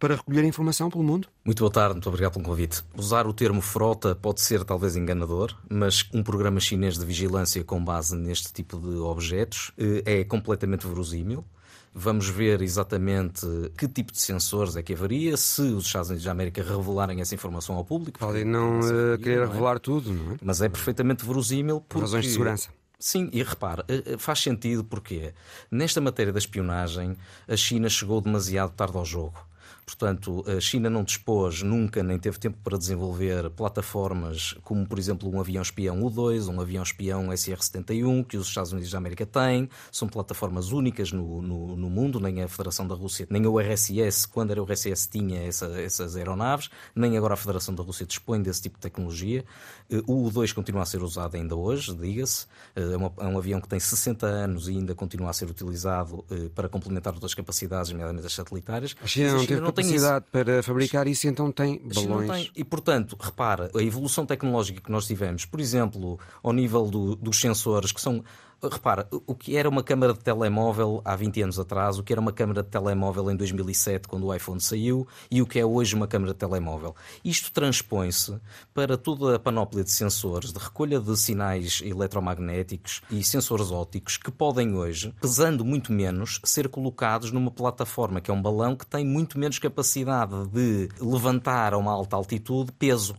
para recolher informação pelo mundo? Muito boa tarde, muito obrigado pelo convite. Usar o termo frota pode ser talvez enganador, mas um programa chinês de vigilância com base neste tipo de objetos eh, é completamente verosímil. Vamos ver exatamente que tipo de sensores é que haveria, se os Estados Unidos da América revelarem essa informação ao público. Podem não uh, querer não é? revelar tudo, não é? Mas é perfeitamente verosímil por razões de segurança. Sim, e repara, eh, eh, faz sentido porque nesta matéria da espionagem a China chegou demasiado tarde ao jogo. Portanto, a China não dispôs nunca, nem teve tempo para desenvolver plataformas como, por exemplo, um avião espião U-2, um avião espião SR-71, que os Estados Unidos da América têm. São plataformas únicas no, no, no, mundo, nem a Federação da Rússia, nem o RSS, quando era o RSS, tinha essa, essas aeronaves, nem agora a Federação da Rússia dispõe desse tipo de tecnologia. Eh, o U-2 continua a ser usado ainda hoje, diga-se. Eh, é, é, um avião que tem 60 anos e ainda continua a ser utilizado eh, para complementar outras capacidades, nomeadamente as satelitárias. A China não, a China não capacidade para fabricar isso, então tem balões. E, portanto, repara, a evolução tecnológica que nós tivemos, por exemplo, ao nível do, dos sensores, que são Repara, o que era uma câmara de telemóvel há 20 anos atrás, o que era uma câmara de telemóvel em 2007, quando o iPhone saiu, e o que é hoje uma câmara de telemóvel. Isto transpõe-se para toda a panóplia de sensores, de recolha de sinais eletromagnéticos e sensores ópticos que podem hoje, pesando muito menos, ser colocados numa plataforma que é um balão que tem muito menos capacidade de levantar a uma alta altitude peso.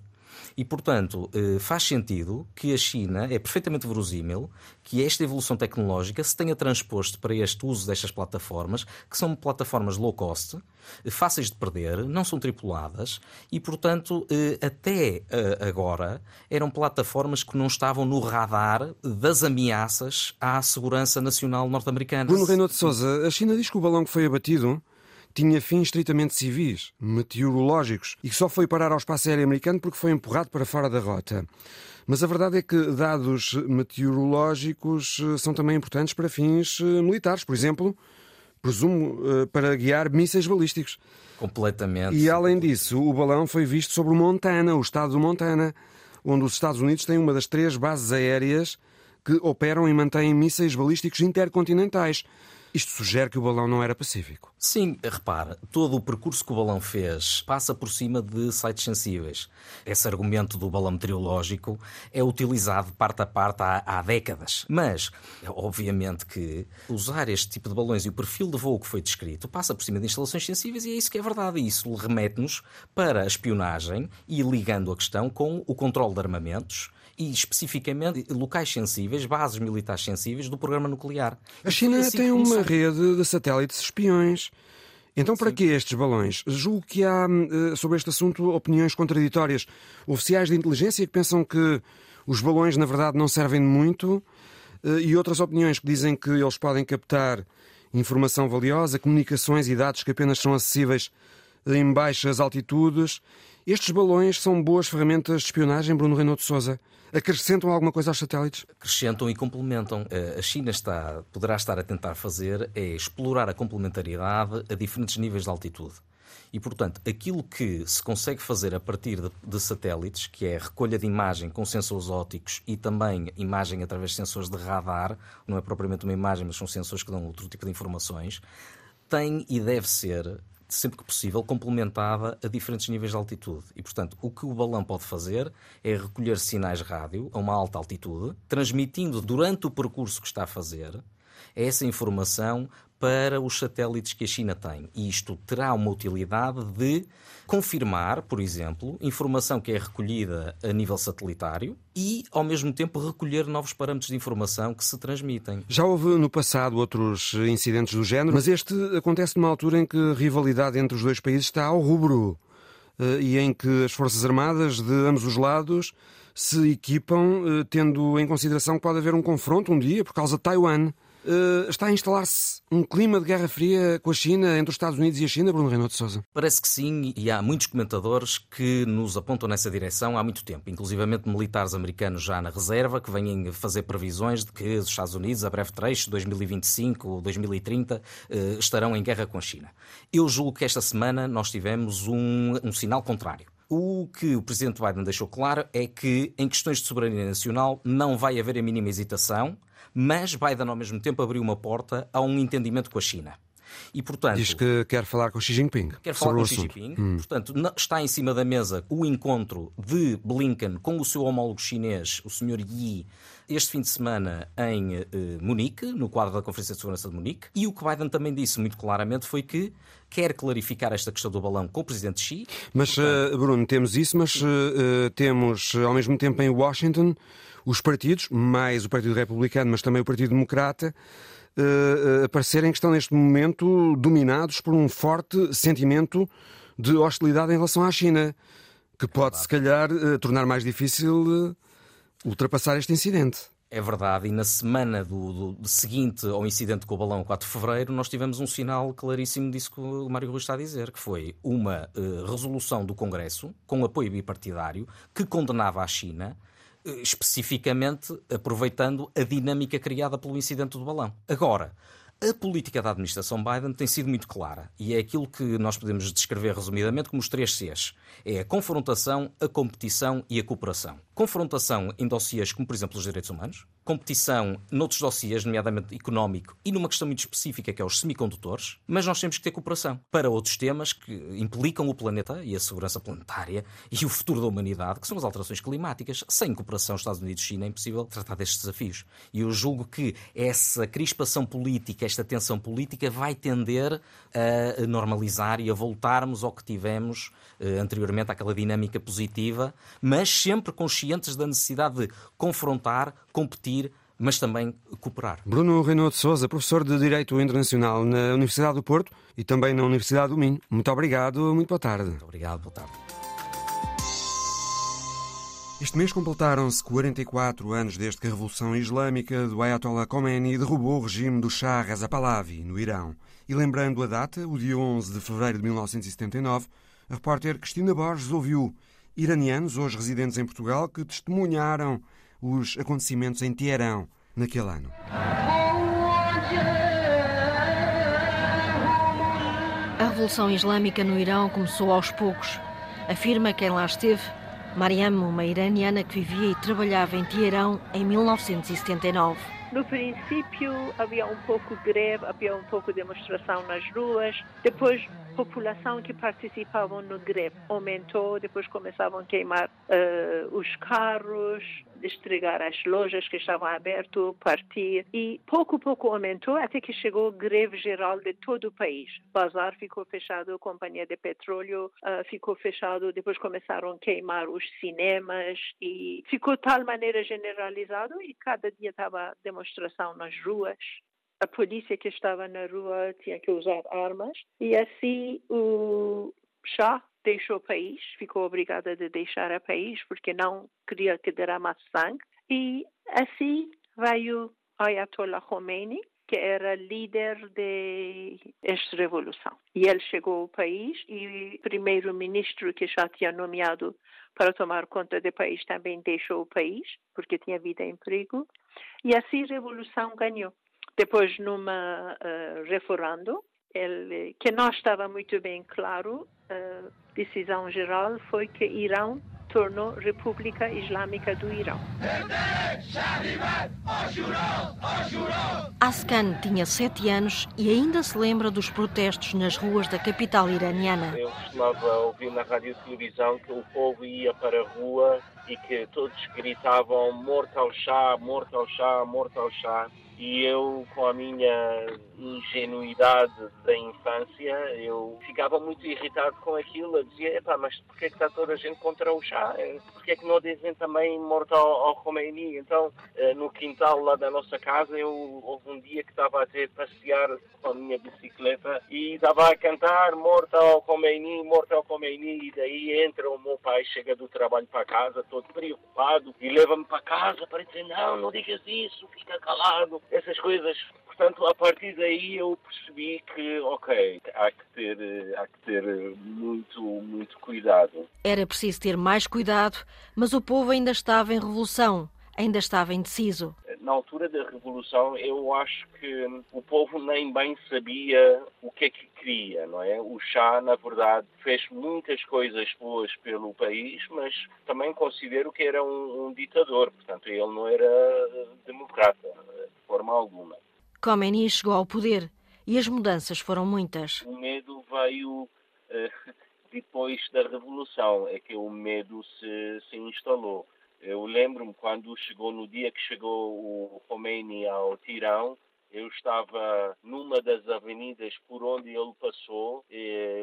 E, portanto, eh, faz sentido que a China, é perfeitamente verosímil, que esta evolução tecnológica se tenha transposto para este uso destas plataformas, que são plataformas low cost, eh, fáceis de perder, não são tripuladas e, portanto, eh, até agora eram plataformas que não estavam no radar das ameaças à segurança nacional norte-americana. Bruno Renato de Souza, a China diz que o balão que foi abatido tinha fins estritamente civis, meteorológicos, e que só foi parar ao espaço aéreo americano porque foi empurrado para fora da rota. Mas a verdade é que dados meteorológicos eh, são também importantes para fins eh, militares, por exemplo, presumo, eh, para guiar mísseis balísticos. Completamente. E além disso, o balão foi visto sobre o Montana, o estado do Montana, onde os Estados Unidos têm uma das três bases aéreas que operam e mantêm mísseis balísticos intercontinentais. Isto sugere que o balão não era pacífico. Sim, repara, todo o percurso que o balão fez passa por cima de sites sensíveis. Esse argumento do balão meteorológico é utilizado parte a parte há, há décadas. Mas, obviamente que usar este tipo de balões e o perfil de voo que foi descrito passa por cima de instalações sensíveis e é isso que é verdade. E isso remete-nos para a espionagem e ligando a questão com o controle de armamentos e especificamente locais sensíveis, bases militares sensíveis do programa nuclear. A China assim tem uma rede de satélites espiões. Então, para Sim. que estes balões? Julgo que há eh, sobre este assunto opiniões contraditórias. Oficiais de inteligência que pensam que os balões, na verdade, não servem de muito, eh, e outras opiniões que dizem que eles podem captar informação valiosa, comunicações e dados que apenas são acessíveis em baixas altitudes. Estes balões são boas ferramentas de espionagem, Bruno Renato de Souza acrescentam alguma coisa aos satélites? Acrescentam e complementam. Eh, a China está, poderá estar a tentar fazer é explorar a complementariedade a diferentes níveis de altitude. E, portanto, aquilo que se consegue fazer a partir de, de, satélites, que é recolha de imagem com sensores ópticos e também imagem através de sensores de radar, não é propriamente uma imagem, mas são sensores que dão outro tipo de informações, tem e deve ser sempre que possível, complementada a diferentes níveis de altitude. E, portanto, o que o balão pode fazer é recolher sinais rádio a uma alta altitude, transmitindo durante o percurso que está a fazer essa informação para os satélites que a China tem. E isto terá uma utilidade de confirmar, por exemplo, informação que é recolhida a nível satelitário e, ao mesmo tempo, recolher novos parâmetros de informação que se transmitem. Já houve no passado outros incidentes do género, mas este acontece numa altura em que a rivalidade entre os dois países está ao rubro eh, e em que as Forças Armadas de ambos os lados se equipam, eh, tendo em consideração que pode haver um confronto um dia por causa de Taiwan. Uh, está a instalar-se um clima de guerra fria com a China, entre os Estados Unidos e a China, Bruno Renato de Sousa? Parece que sim, e há muitos comentadores que nos apontam nessa direção há muito tempo, inclusivamente militares americanos já na reserva, que vêm fazer previsões de que os Estados Unidos, a breve trecho, 2025 ou 2030, uh, estarão em guerra com a China. Eu julgo que esta semana nós tivemos um, um sinal contrário. O que o presidente Biden deixou claro é que, em questões de soberania nacional, não vai haver a mínima hesitação mas Biden, ao mesmo tempo, abriu uma porta a um entendimento com a China. E, portanto, Diz que quer falar com Xi Jinping. Quer falar com Xi Jinping. Hum. Portanto, está em cima da mesa o encontro de Blinken com o seu homólogo chinês, o Sr. Yi, este fim de semana em uh, Munique, no quadro da Conferência de Segurança de Munique. E o que Biden também disse muito claramente foi que quer clarificar esta questão do balão com o Presidente Xi. Mas, uh, Bruno, temos isso, mas uh, temos ao mesmo tempo em Washington os partidos, mais o Partido Republicano, mas também o Partido Democrata, uh, aparecerem que estão neste momento dominados por um forte sentimento de hostilidade em relação à China, que pode, se calhar, uh, tornar mais difícil ultrapassar este incidente. É verdade, e na semana do, do, seguinte ao incidente com o balão, 4 de fevereiro, nós tivemos um sinal claríssimo disso que o Mário Rui está a dizer, que foi uma uh, resolução do Congresso, com apoio bipartidário, que condenava a China especificamente aproveitando a dinâmica criada pelo incidente do balão. Agora, a política da administração Biden tem sido muito clara e é aquilo que nós podemos descrever resumidamente como os três Cs. É a confrontação, a competição e a cooperação. Confrontação em dossiês como, por exemplo, os direitos humanos, competição noutros dossiês, nomeadamente económico, e numa questão muito específica que é os semicondutores, mas nós temos que ter cooperação para outros temas que implicam o planeta e a segurança planetária e o futuro da humanidade, que são as alterações climáticas. Sem cooperação Estados Unidos e China é impossível tratar destes desafios. E eu julgo que essa crispação política, esta tensão política vai tender a normalizar e a voltarmos ao que tivemos eh, anteriormente, àquela dinâmica positiva, mas sempre conscientes da necessidade de confrontar, competir, mas também cooperar. Bruno Renaud de Souza, professor de Direito Internacional na Universidade do Porto e também na Universidade do Minho. Muito obrigado, muito boa tarde. Muito obrigado, boa tarde. Este mês completaram-se 44 anos desde que a Revolução Islâmica do Ayatollah Khomeini derrubou o regime do Shah Reza Pahlavi, no Irão. E lembrando a data, o dia 11 de fevereiro de 1979, a repórter Cristina Borges ouviu iranianos, hoje residentes em Portugal, que testemunharam os acontecimentos em Teherão naquele ano. A Revolução Islâmica no Irão começou aos poucos. Afirma quem lá esteve, Mariam, uma iraniana que vivia e trabalhava em Teherão em 1979. No princípio havia um pouco greve, havia um pouco demonstração nas ruas. Depois, população que participavam no greve aumentou. Depois começavam a queimar uh, os carros, estragar as lojas que estavam abertas, partir. E pouco a pouco aumentou até que chegou greve geral de todo o país. Bazar ficou fechado, companhia de petróleo uh, ficou fechado. Depois começaram a queimar os cinemas e ficou de tal maneira generalizado e cada dia estava demonstração nas ruas a polícia que estava na rua tinha que usar armas e assim o Shah deixou o país, ficou obrigada a deixar o país porque não queria que derramasse sangue. E assim veio Ayatollah Khomeini, que era líder desta revolução. E ele chegou ao país e o primeiro-ministro que já tinha nomeado para tomar conta do país também deixou o país, porque tinha vida em perigo. E assim a revolução ganhou. Depois, numa uh, referendo, ele, que não estava muito bem claro, a decisão geral foi que Irão tornou República Islâmica do Irão. Askan tinha sete anos e ainda se lembra dos protestos nas ruas da capital iraniana. Eu costumava ouvir na rádio e televisão que o povo ia para a rua e que todos gritavam morto ao chá, morto ao chá, morto ao chá e eu, com a minha ingenuidade da infância, eu ficava muito irritado com aquilo. Eu dizia, epá, mas porquê é que está toda a gente contra o chá? Porquê é que não dizem também morto ao, ao Khomeini? Então, eh, no quintal lá da nossa casa, eu houve um dia que estava a ter passear com a minha bicicleta e estava a cantar morto ao Khomeini, morto ao Khomeini, e daí entra o meu pai, chega do trabalho para casa, todo preocupado, e leva-me para casa para dizer, não, não digas isso, fica calado, essas coisas. Portanto, a partir daí eu percebi que, ok, há que ter, há que ter muito, muito cuidado. Era preciso ter mais cuidado, mas o povo ainda estava em revolução, ainda estava indeciso. Na altura da Revolução, eu acho que o povo nem bem sabia o que é que queria, não é? O chá, na verdade, fez muitas coisas boas pelo país, mas também considero que era um, um ditador, portanto, ele não era democrata, de forma alguma. Khomeini chegou ao poder e as mudanças foram muitas. O medo veio uh, depois da Revolução, é que o medo se, se instalou. Eu lembro-me quando chegou, no dia que chegou o Khomeini ao Tirão, eu estava numa das avenidas por onde ele passou,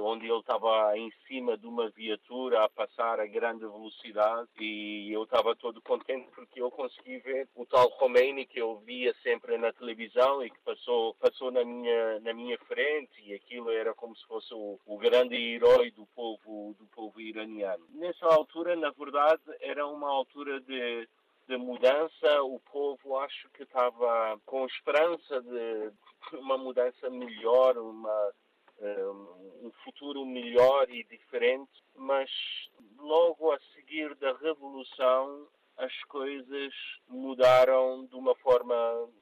onde ele estava em cima de uma viatura a passar a grande velocidade e eu estava todo contente porque eu consegui ver o tal Khomeini que eu via sempre na televisão e que passou, passou na, minha, na minha frente e aquilo era como se fosse o, o grande herói do povo, do povo iraniano. Nessa altura, na verdade, era uma altura de de mudança, o povo acho que estava com esperança de uma mudança melhor, uma, um futuro melhor e diferente, mas logo a seguir da revolução as coisas mudaram de uma forma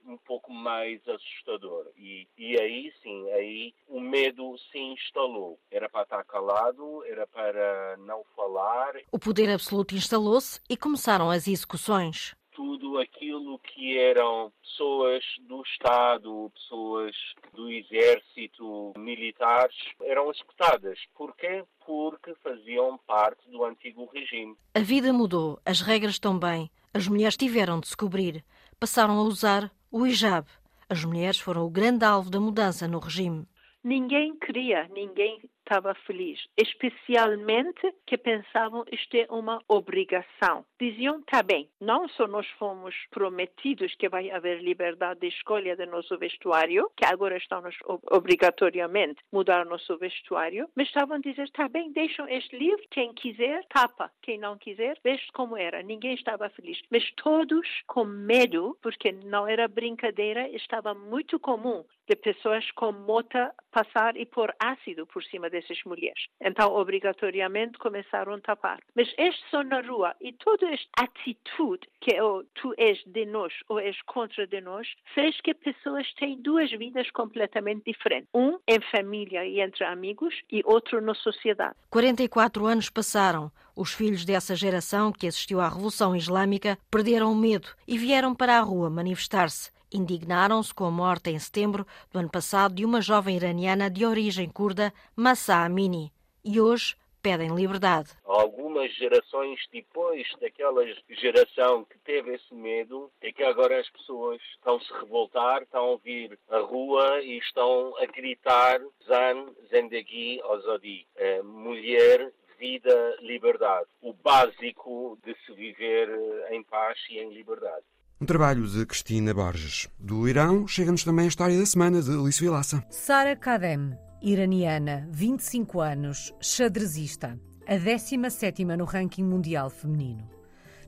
um pouco mais assustadora. E, e aí sim, aí o medo se instalou. Era para estar calado, era para não falar. O poder absoluto instalou-se e começaram as execuções tudo aquilo que eram pessoas do Estado, pessoas do Exército, militares, eram executadas. Porquê? Porque faziam parte do antigo regime. A vida mudou, as regras também. As mulheres tiveram de se cobrir. Passaram a usar o hijab. As mulheres foram o grande alvo da mudança no regime. Ninguém queria, ninguém estava feliz, especialmente que pensavam isto é uma obrigação. Diziam, tá bem, não só nós fomos prometidos que vai haver liberdade de escolha do nosso vestuário, que agora estamos obrigatoriamente mudar o nosso vestuário, mas estavam a dizer, tá bem, deixam este livro, quem quiser, tapa, quem não quiser, veste como era. Ninguém estava feliz, mas todos com medo, porque não era brincadeira, estava muito comum de pessoas com mota passar e pôr ácido por cima dessas mulheres. Então, obrigatoriamente, começaram a tapar. Mas este só na rua e toda esta atitude que é o tu és de nós ou és contra de nós, fez que pessoas têm duas vidas completamente diferentes. Um em família e entre amigos e outro na sociedade. 44 anos passaram. Os filhos dessa geração que assistiu à Revolução Islâmica perderam o medo e vieram para a rua manifestar-se indignaram-se com a morte em setembro do ano passado de uma jovem iraniana de origem curda, Massa Amini, e hoje pedem liberdade. Algumas gerações depois daquela geração que teve esse medo, é que agora as pessoas estão se revoltar, estão a vir à rua e estão a gritar Zan, Zendegi, Ozodi, eh, mulher, vida, liberdade. O básico de se viver em paz e em liberdade. Um trabalho de Cristina Borges. Do Irão, chega-nos também a história da semana de Alice Vilaça. Sara Kadem, iraniana, 25 anos, xadrezista, a 17 no ranking mundial feminino.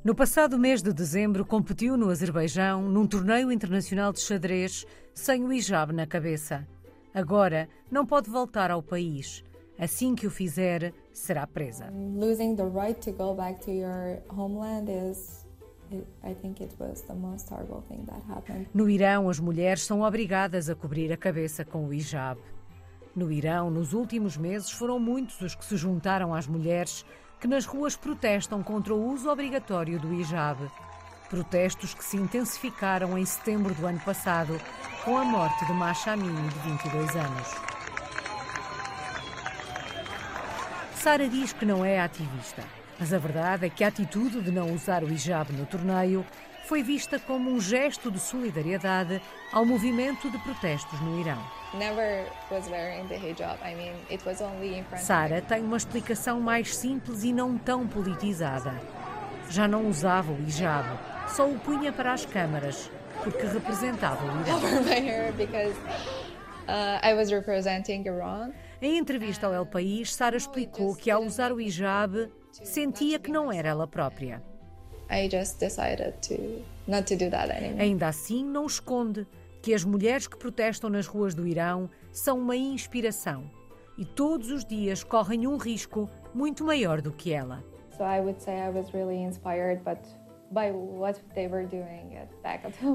No passado mês de dezembro, competiu no Azerbaijão num torneio internacional de xadrez sem o hijab na cabeça. Agora não pode voltar ao país. Assim que o fizer, será presa. Losing the right to go back to your homeland is no Irão, as mulheres são obrigadas a cobrir a cabeça com o hijab. No Irão, nos últimos meses, foram muitos os que se juntaram às mulheres que nas ruas protestam contra o uso obrigatório do hijab. Protestos que se intensificaram em setembro do ano passado, com a morte de Masha Amini, de 22 anos. Sara diz que não é ativista mas a verdade é que a atitude de não usar o hijab no torneio foi vista como um gesto de solidariedade ao movimento de protestos no Irão. Sara tem uma explicação mais simples e não tão politizada. Já não usava o hijab, só o punha para as câmaras, porque representava o Irão. Em entrevista ao El País, Sara explicou que ao usar o hijab sentia que não era ela própria. Ainda assim, não esconde que as mulheres que protestam nas ruas do Irão são uma inspiração e todos os dias correm um risco muito maior do que ela.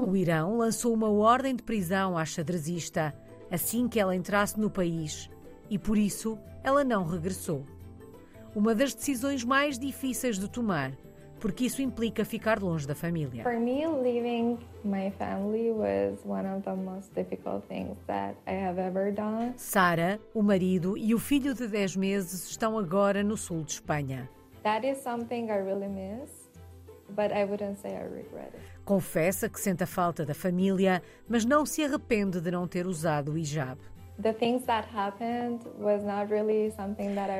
O Irão lançou uma ordem de prisão à xadrezista assim que ela entrasse no país e por isso ela não regressou. Uma das decisões mais difíceis de tomar porque isso implica ficar longe da família. For me, leaving my family was one of the most difficult things that I have ever done. Sara, o marido e o filho de 10 meses estão agora no sul de Espanha. That is something I really miss, but I wouldn't say I regret it. Confessa que sente a falta da família, mas não se arrepende de não ter usado o hijab.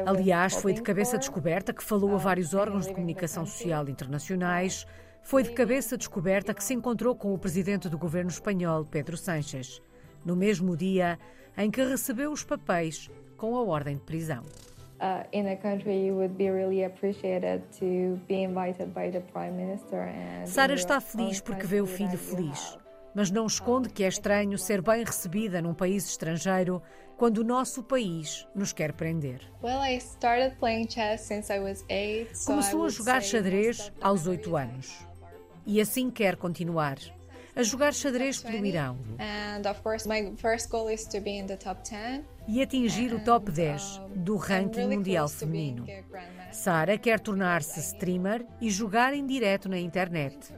Aliás, foi de cabeça descoberta que falou a vários órgãos de comunicação social internacionais. Foi de cabeça descoberta que se encontrou com o presidente do governo espanhol, Pedro Sánchez, no mesmo dia em que recebeu os papéis com a ordem de prisão. Sara está feliz porque vê o filho feliz mas não esconde que é estranho ser bem recebida num país estrangeiro quando o nosso país nos quer prender. Começou a jogar xadrez aos 8 anos e assim quer continuar. A jogar xadrez pelo Irão. E atingir o top 10 do ranking mundial feminino. Sara quer tornar-se streamer e jogar em direto na internet.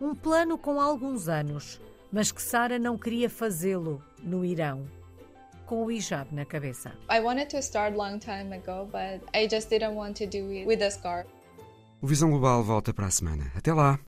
Um plano com alguns anos, mas que Sara não queria fazê-lo no Irão com o hijab na cabeça. I wanted to start long time ago, but I just didn't want to do it with a scarf. O Visão Global volta para a semana. Até lá.